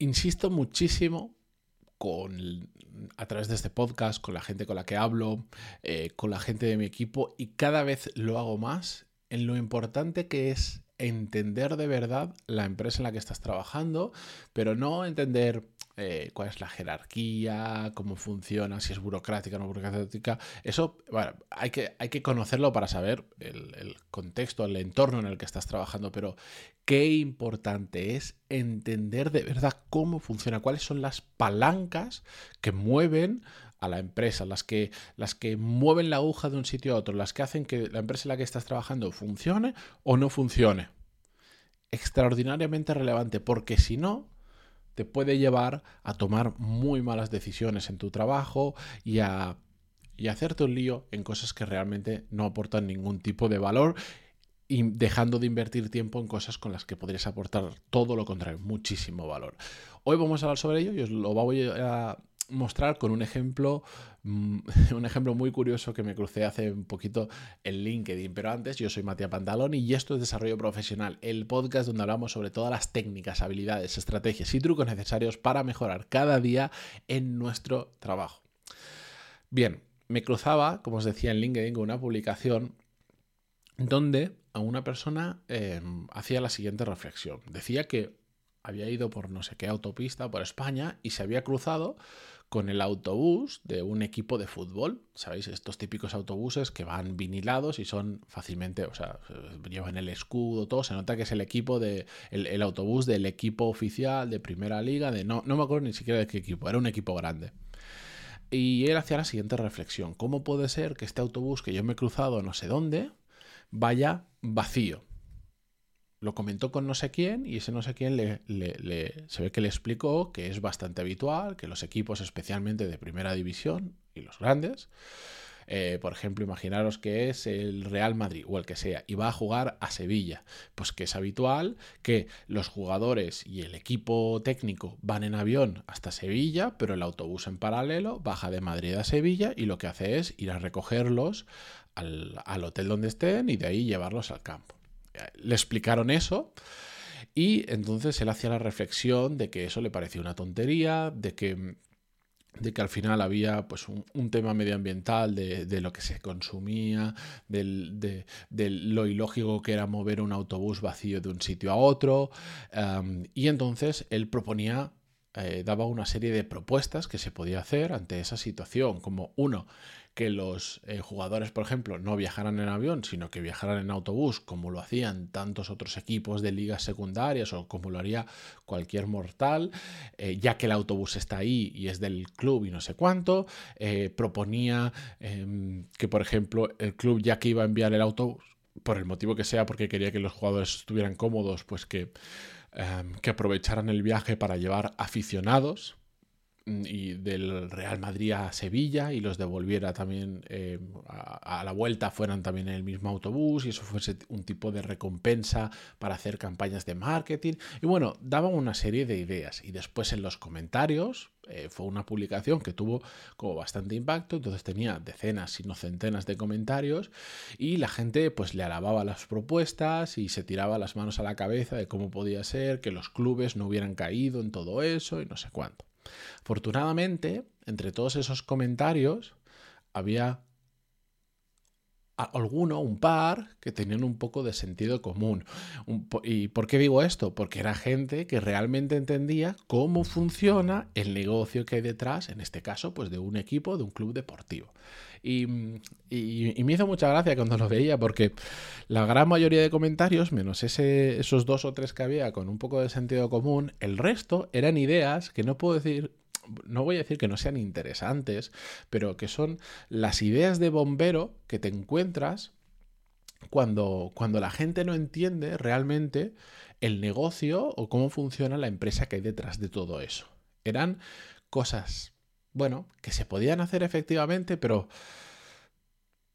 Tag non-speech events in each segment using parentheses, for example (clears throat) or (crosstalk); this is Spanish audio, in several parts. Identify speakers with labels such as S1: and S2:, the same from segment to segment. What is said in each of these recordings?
S1: insisto muchísimo con, a través de este podcast, con la gente con la que hablo, eh, con la gente de mi equipo y cada vez lo hago más en lo importante que es entender de verdad la empresa en la que estás trabajando, pero no entender eh, cuál es la jerarquía, cómo funciona, si es burocrática o no burocrática. Eso, bueno, hay que, hay que conocerlo para saber el, el, contexto, el entorno en el que estás trabajando, pero qué importante es entender de verdad cómo funciona, cuáles son las palancas que mueven a la empresa, las que, las que mueven la aguja de un sitio a otro, las que hacen que la empresa en la que estás trabajando funcione o no funcione. Extraordinariamente relevante, porque si no, te puede llevar a tomar muy malas decisiones en tu trabajo y a, y hacerte un lío en cosas que realmente no aportan ningún tipo de valor y dejando de invertir tiempo en cosas con las que podrías aportar todo lo contrario, muchísimo valor. Hoy vamos a hablar sobre ello y os lo voy a mostrar con un ejemplo, mm, (laughs) un ejemplo muy curioso que me crucé hace un poquito en LinkedIn. Pero antes, yo soy Matías Pantalón y esto es Desarrollo Profesional, el podcast donde hablamos sobre todas las técnicas, habilidades, estrategias y trucos necesarios para mejorar cada día en nuestro trabajo. Bien, me cruzaba, como os decía en LinkedIn, con una publicación donde a una persona em, hacía la siguiente reflexión. Decía que había ido por no sé qué autopista por España y se había cruzado con el autobús de un equipo de fútbol. ¿Sabéis? Estos típicos autobuses que van vinilados y son fácilmente, o sea, llevan el escudo, todo. Se nota que es el equipo de. el, autobús del equipo oficial de primera liga. De, no, no me acuerdo ni siquiera de qué equipo, era un equipo grande. Y él hacía la siguiente reflexión: ¿Cómo puede ser que este autobús que yo me he cruzado no sé dónde vaya vacío? Lo comentó con no sé quién y ese no sé quién le, se ve que le explicó que es bastante habitual que los equipos, especialmente de primera división y los grandes, eh, por ejemplo, imaginaros que es el Real Madrid o el que sea y va a jugar a Sevilla, pues que es habitual que los jugadores y el equipo técnico van en avión hasta Sevilla, pero el autobús en paralelo baja de Madrid a Sevilla y lo que hace es ir a recogerlos al hotel donde estén y de ahí llevarlos al campo le explicaron eso. Y entonces él hacía la reflexión de que eso le parecía una tontería, de que, de que al final había pues, un, tema medioambiental de, lo que se consumía, de, lo ilógico que era mover un autobús vacío de un sitio a otro. y entonces él proponía eh, daba una serie de propuestas que se podía hacer ante esa situación, como uno, que los eh, jugadores, por ejemplo, no viajaran en avión, sino que viajaran en autobús, como lo hacían tantos otros equipos de ligas secundarias o como lo haría cualquier mortal, eh, ya que el autobús está ahí y es del club y no sé cuánto. Eh, proponía em, que, por ejemplo, el club, ya que iba a enviar el autobús, por el motivo que sea, porque quería que los jugadores estuvieran cómodos, pues que, em, que aprovecharan el viaje para llevar aficionados y del Real Madrid a Sevilla y los devolviera también eh, a, la vuelta fueran también en el mismo autobús y eso fuese un tipo de recompensa para hacer campañas de marketing. Y bueno daban una serie de ideas y después en los comentarios eh, fue una publicación que tuvo como bastante impacto entonces tenía decenas si no centenas de comentarios y la gente pues le alababa las propuestas y se tiraba las manos a la cabeza de cómo podía ser que los clubes no hubieran caído en todo eso y no sé cuánto Afortunadamente, entre todos esos comentarios, había alguno, un par, que tenían un poco de sentido común. ¿Y por qué digo esto? Porque era gente que realmente entendía cómo funciona el negocio que hay detrás, en este caso, pues de un equipo, de un club deportivo. Y, me hizo mucha gracia cuando lo veía, porque la gran mayoría de comentarios, menos esos dos o tres que había con un poco de sentido común, el resto eran ideas que no puedo decir no voy a decir que no sean interesantes, pero que son las ideas de bombero que te encuentras cuando, cuando la gente no entiende realmente el negocio o cómo funciona la empresa que hay detrás de todo eso. Eran cosas, bueno, que se podían hacer efectivamente, pero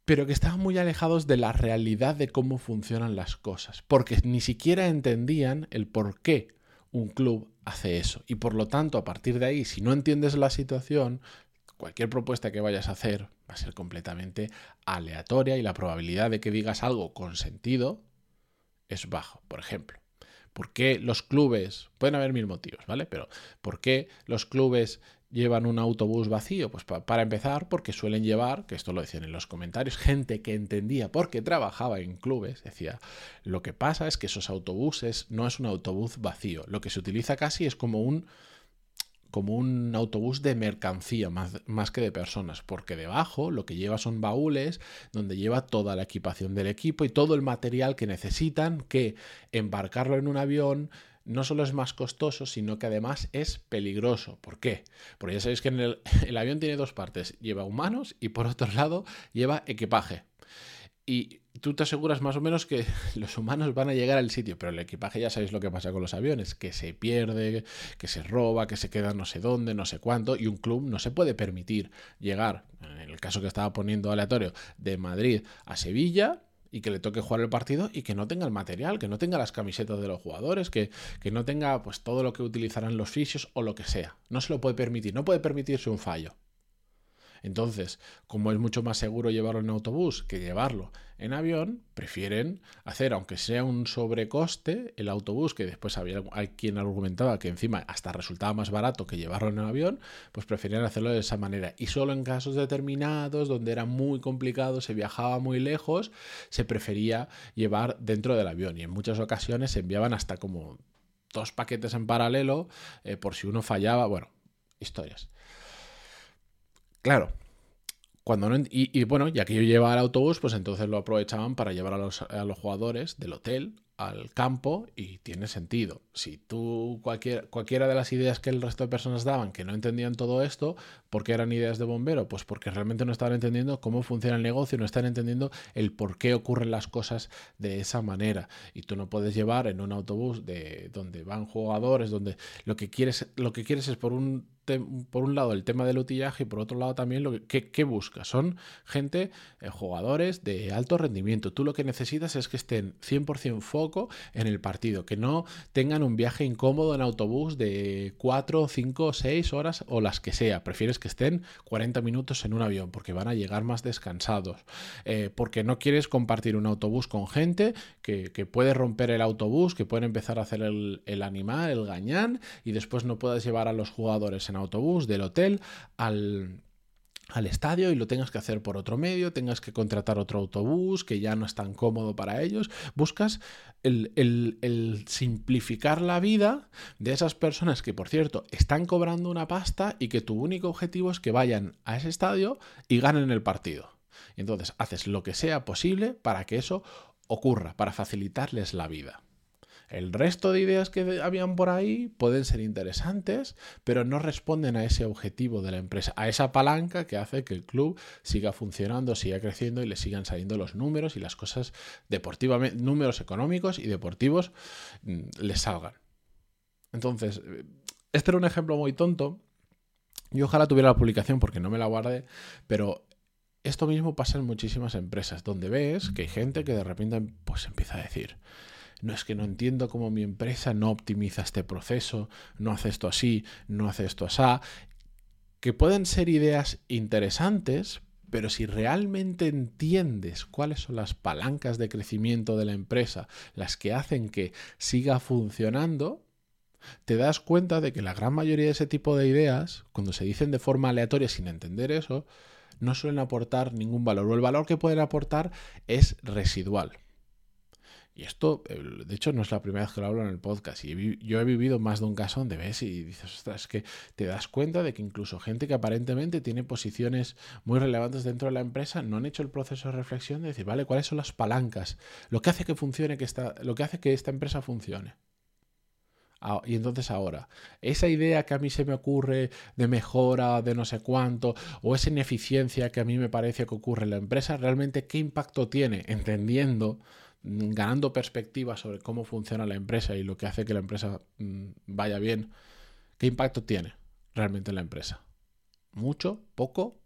S1: pero que estaban muy alejados de la realidad de cómo funcionan las cosas, porque ni siquiera entendían el por qué un club hace eso. Y por lo tanto, a partir de ahí, si no entiendes la situación, cualquier propuesta que vayas a hacer va a ser completamente aleatoria y la probabilidad de que digas algo con sentido es bajo, por ejemplo. ¿Por qué los clubes, pueden haber mil motivos, ¿vale? Pero ¿por qué los clubes llevan un autobús vacío? Pues para empezar, porque suelen llevar, que esto lo decían en los comentarios, gente que entendía porque trabajaba en clubes, decía, lo que pasa es que esos autobuses no es un autobús vacío, lo que se utiliza casi es como un como un autobús de mercancía más, más, que de personas, porque debajo lo que lleva son baúles donde lleva toda la equipación del equipo y todo el material que necesitan, que embarcarlo en un avión no solo es más costoso, sino que además es peligroso. ¿Por qué? Porque ya sabéis que el, (laughs) el avión tiene dos partes, lleva humanos y por otro lado lleva equipaje. Y tú te aseguras más o menos que (laughs) los humanos van a llegar al sitio, pero el equipaje ya sabéis lo que pasa con los aviones, que se pierde, que se roba, que se queda no sé dónde, no sé cuánto, y un club no se puede permitir llegar, en el caso que estaba poniendo aleatorio, de Madrid a Sevilla y que le toque jugar el partido y que no tenga el material, que no tenga las camisetas de los jugadores, que, que no tenga pues todo lo que utilizarán los fisios o lo que sea. No se lo puede permitir, no puede permitirse un fallo. Entonces, como es mucho más seguro llevarlo en autobús que llevarlo en avión, prefieren hacer, aunque sea un sobrecoste, el autobús, que después había quien argumentaba que encima hasta resultaba más barato que llevarlo en avión, pues preferían hacerlo de esa manera. Y solo en casos determinados, donde era muy complicado, se viajaba muy lejos, se prefería llevar dentro del avión. Y en muchas ocasiones se enviaban hasta como dos paquetes en paralelo eh, por si uno fallaba. Bueno, historias. Claro, cuando no, y, bueno, ya que yo llevaba el autobús, pues entonces lo aprovechaban para llevar a los, jugadores del hotel al campo y tiene sentido. Si tú, cualquier, cualquiera de las ideas que el resto de personas daban que no entendían todo esto, ¿por qué eran ideas de bombero? Pues porque realmente no estaban entendiendo cómo funciona el negocio, no están entendiendo el por qué ocurren las cosas de esa manera. Y tú no puedes llevar en un autobús de donde van jugadores, donde lo que quieres, lo que quieres es por un por un lado el tema del utillaje y por otro lado también lo que, que, buscas. Son gente, eh, jugadores de alto rendimiento. Tú lo que necesitas es que estén 100% foco en el partido, que no tengan un viaje incómodo en autobús de 4, 5, 6 horas o las que sea. Prefieres que estén 40 minutos en un avión porque van a llegar más descansados. Eh, porque no quieres compartir un autobús con gente que, que, puede romper el autobús, que puede empezar a hacer el, el animal, el gañán y después no puedes llevar a los jugadores autobús del hotel al, al estadio y lo tengas que hacer por otro medio, tengas que contratar otro autobús que ya no es tan cómodo para ellos. Buscas el, el, simplificar la vida de esas personas que, por cierto, están cobrando una pasta y que tu único objetivo es que vayan a ese estadio y ganen el partido. Entonces haces lo que sea posible para que eso ocurra, para facilitarles la vida. El resto de ideas que habían por ahí pueden ser interesantes, pero no responden a ese objetivo de la empresa, a esa palanca que hace que el club siga funcionando, siga creciendo y le sigan saliendo los números y las cosas deportivamente, números económicos y deportivos mm, les salgan. Entonces, este era un ejemplo muy tonto. y ojalá tuviera la publicación porque no me la guardé, pero esto mismo pasa en muchísimas empresas, donde ves que hay gente que de repente pues empieza a decir, no es que no entiendo cómo mi empresa no optimiza este proceso, no hace esto así, no hace esto así, que pueden ser ideas interesantes, pero si realmente entiendes cuáles son las palancas de crecimiento de la empresa, las que hacen que siga funcionando, te das cuenta de que la gran mayoría de ese tipo de ideas, cuando se dicen de forma aleatoria sin entender eso, no suelen aportar ningún valor, o el valor que pueden aportar es residual. Y esto, de hecho, no es la primera vez que lo hablo en el podcast. Y yo he vivido más de un caso donde ves y dices, ostras, es que te das cuenta de que incluso gente que aparentemente tiene posiciones muy relevantes dentro de la empresa no han hecho el proceso de reflexión de decir, vale, ¿cuáles son las palancas? Lo que hace que funcione, que esta, lo que hace que esta empresa funcione. Y entonces ahora, esa idea que a mí se me ocurre de mejora, de no sé cuánto, o esa ineficiencia que a mí me parece que ocurre en la empresa, realmente qué impacto tiene, entendiendo ganando perspectiva sobre cómo funciona la empresa y lo que hace que la empresa mm, vaya bien, ¿qué impacto tiene realmente en la empresa? ¿Mucho? ¿Poco?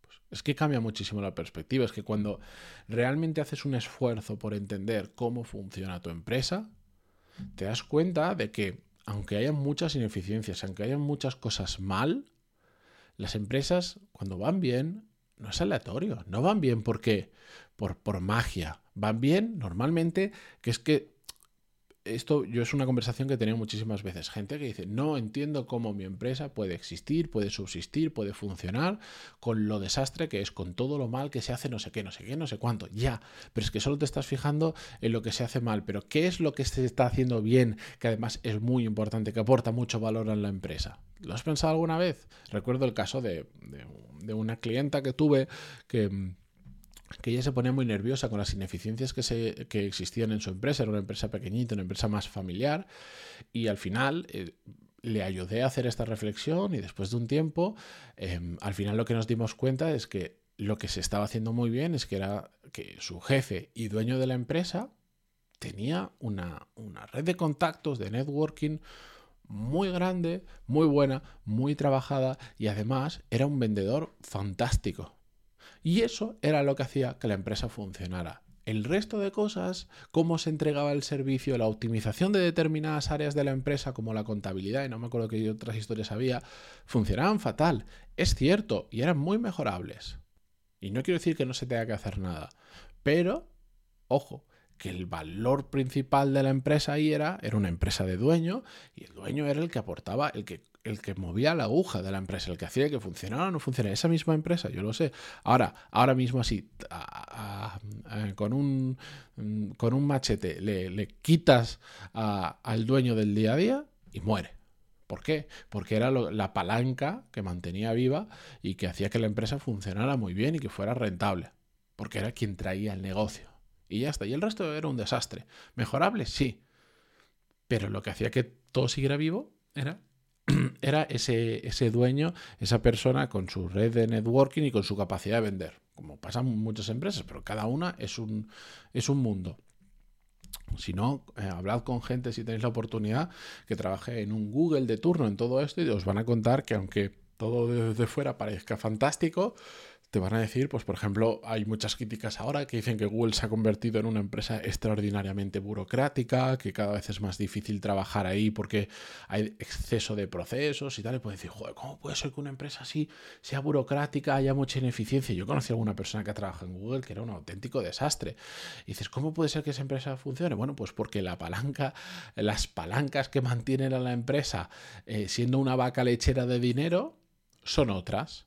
S1: Pues es que cambia muchísimo la perspectiva. Es que cuando realmente haces un esfuerzo por entender cómo funciona tu empresa, te das cuenta de que aunque haya muchas ineficiencias, aunque haya muchas cosas mal, las empresas cuando van bien no es aleatorio, no van bien porque por, por magia, van bien normalmente, que es que esto yo es una conversación que he tenido muchísimas veces. Gente que dice, no entiendo cómo mi empresa puede existir, puede subsistir, puede funcionar con lo desastre que es, con todo lo mal que se hace, no sé qué, no sé qué, no sé cuánto. Ya, pero es que solo te estás fijando en lo que se hace mal. Pero ¿qué es lo que se está haciendo bien, que además es muy importante, que aporta mucho valor a la empresa? ¿Lo has pensado alguna vez? Recuerdo el caso de, de una clienta que tuve que que ella se ponía muy nerviosa con las ineficiencias que, se, que existían en su empresa, era una empresa pequeñita, una empresa más familiar, y al final eh, le ayudé a hacer esta reflexión y después de un tiempo, em, al final lo que nos dimos cuenta es que lo que se estaba haciendo muy bien es que era que su jefe y dueño de la empresa tenía una, una red de contactos, de networking, muy grande, muy buena, muy trabajada y además era un vendedor fantástico. Y eso era lo que hacía que la empresa funcionara. El resto de cosas, cómo se entregaba el servicio, la optimización de determinadas áreas de la empresa como la contabilidad, y no me acuerdo qué otras historias había, funcionaban fatal. Es cierto, y eran muy mejorables. Y no quiero decir que no se tenga que hacer nada, pero, ojo, que el valor principal de la empresa ahí era, era una empresa de dueño, y el dueño era el que aportaba, el que el que movía la aguja de la empresa, el que hacía que funcionara o no funcionara. Esa misma empresa, yo lo sé. Ahora, ahora mismo así, con, un, con un machete le, quitas al dueño del día a día y muere. ¿Por qué? Porque era la palanca que mantenía viva y que hacía que la empresa funcionara muy bien y que fuera rentable. Porque era quien traía el negocio. Y ya está. Y el resto era un desastre. ¿Mejorable? Sí. Pero lo que hacía que todo siguiera vivo era (clears throat) era ese, ese dueño, esa persona con su red de networking y con su capacidad de vender, como pasan muchas empresas, pero cada una es un, es un mundo. Si no, eh, hablad con gente si tenéis la oportunidad que trabaje en un Google de turno en todo esto y os van a contar que aunque todo desde fuera parezca fantástico, te van a decir, pues por ejemplo, hay muchas críticas ahora que dicen que Google se ha convertido en una empresa extraordinariamente burocrática, que cada vez es más difícil trabajar ahí porque hay exceso de procesos y tal. Y puedes decir, joder, ¿cómo puede ser que una empresa así sea burocrática, haya mucha ineficiencia? Yo conocí a alguna persona que trabaja en Google que era un auténtico desastre. Y dices, ¿cómo puede ser que esa empresa funcione? Bueno, pues porque la palanca, las palancas que mantienen a la empresa eh, siendo una vaca lechera de dinero son otras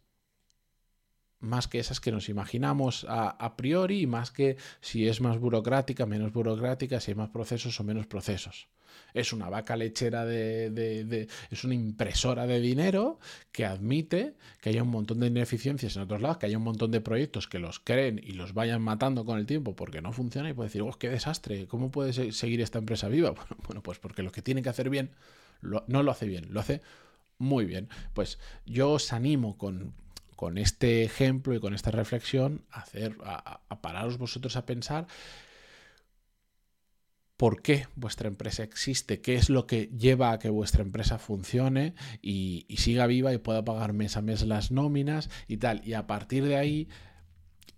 S1: más que esas que nos imaginamos a, priori y más que si es más burocrática, menos burocrática, si hay más procesos o menos procesos. Es una vaca lechera de, es una impresora de dinero que admite que haya un montón de ineficiencias en otros lados, que haya un montón de proyectos que los creen y los vayan matando con el tiempo porque no funciona y puede decir, oh, qué desastre, ¿cómo puede seguir esta empresa viva? (laughs) Bueno, pues porque lo que tiene que hacer bien no lo hace bien, lo hace muy bien. Pues yo os animo con con este ejemplo y con esta reflexión, hacer, a, pararos vosotros a pensar por qué vuestra empresa existe, qué es lo que lleva a que vuestra empresa funcione y, siga viva y pueda pagar mes a mes las nóminas y tal. Y a partir de ahí,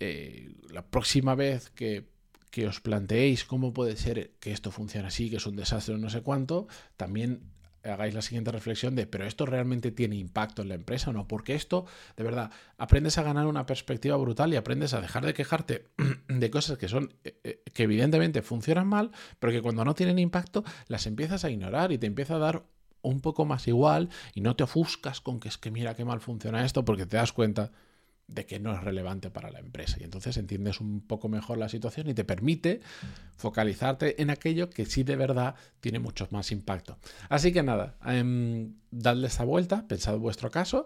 S1: eh, la próxima vez que, que os planteéis cómo puede ser que esto funcione así, que es un desastre o no sé cuánto, también hagáis la siguiente reflexión de, pero esto realmente tiene impacto en la empresa o no, porque esto, de verdad, aprendes a ganar una perspectiva brutal y aprendes a dejar de quejarte (clears throat) de cosas que son, eh, eh, que evidentemente funcionan mal, pero que cuando no tienen impacto las empiezas a ignorar y te empieza a dar un poco más igual y no te ofuscas con que es que mira qué mal funciona esto porque te das cuenta de que no es relevante para la empresa. Y entonces entiendes un poco mejor la situación y te permite focalizarte en aquello que sí de verdad tiene mucho más impacto. Así que nada, eh, dadle esta vuelta, pensad en vuestro caso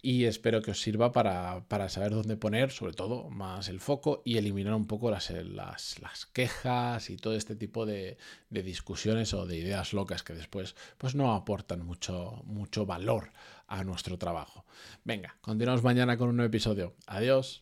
S1: y espero que os sirva para, saber dónde poner, sobre todo, más el foco y eliminar un poco las, las, las quejas y todo este tipo de, de, discusiones o de ideas locas que después pues no aportan mucho, mucho valor a nuestro trabajo. Venga, continuamos mañana con un nuevo episodio. Adiós.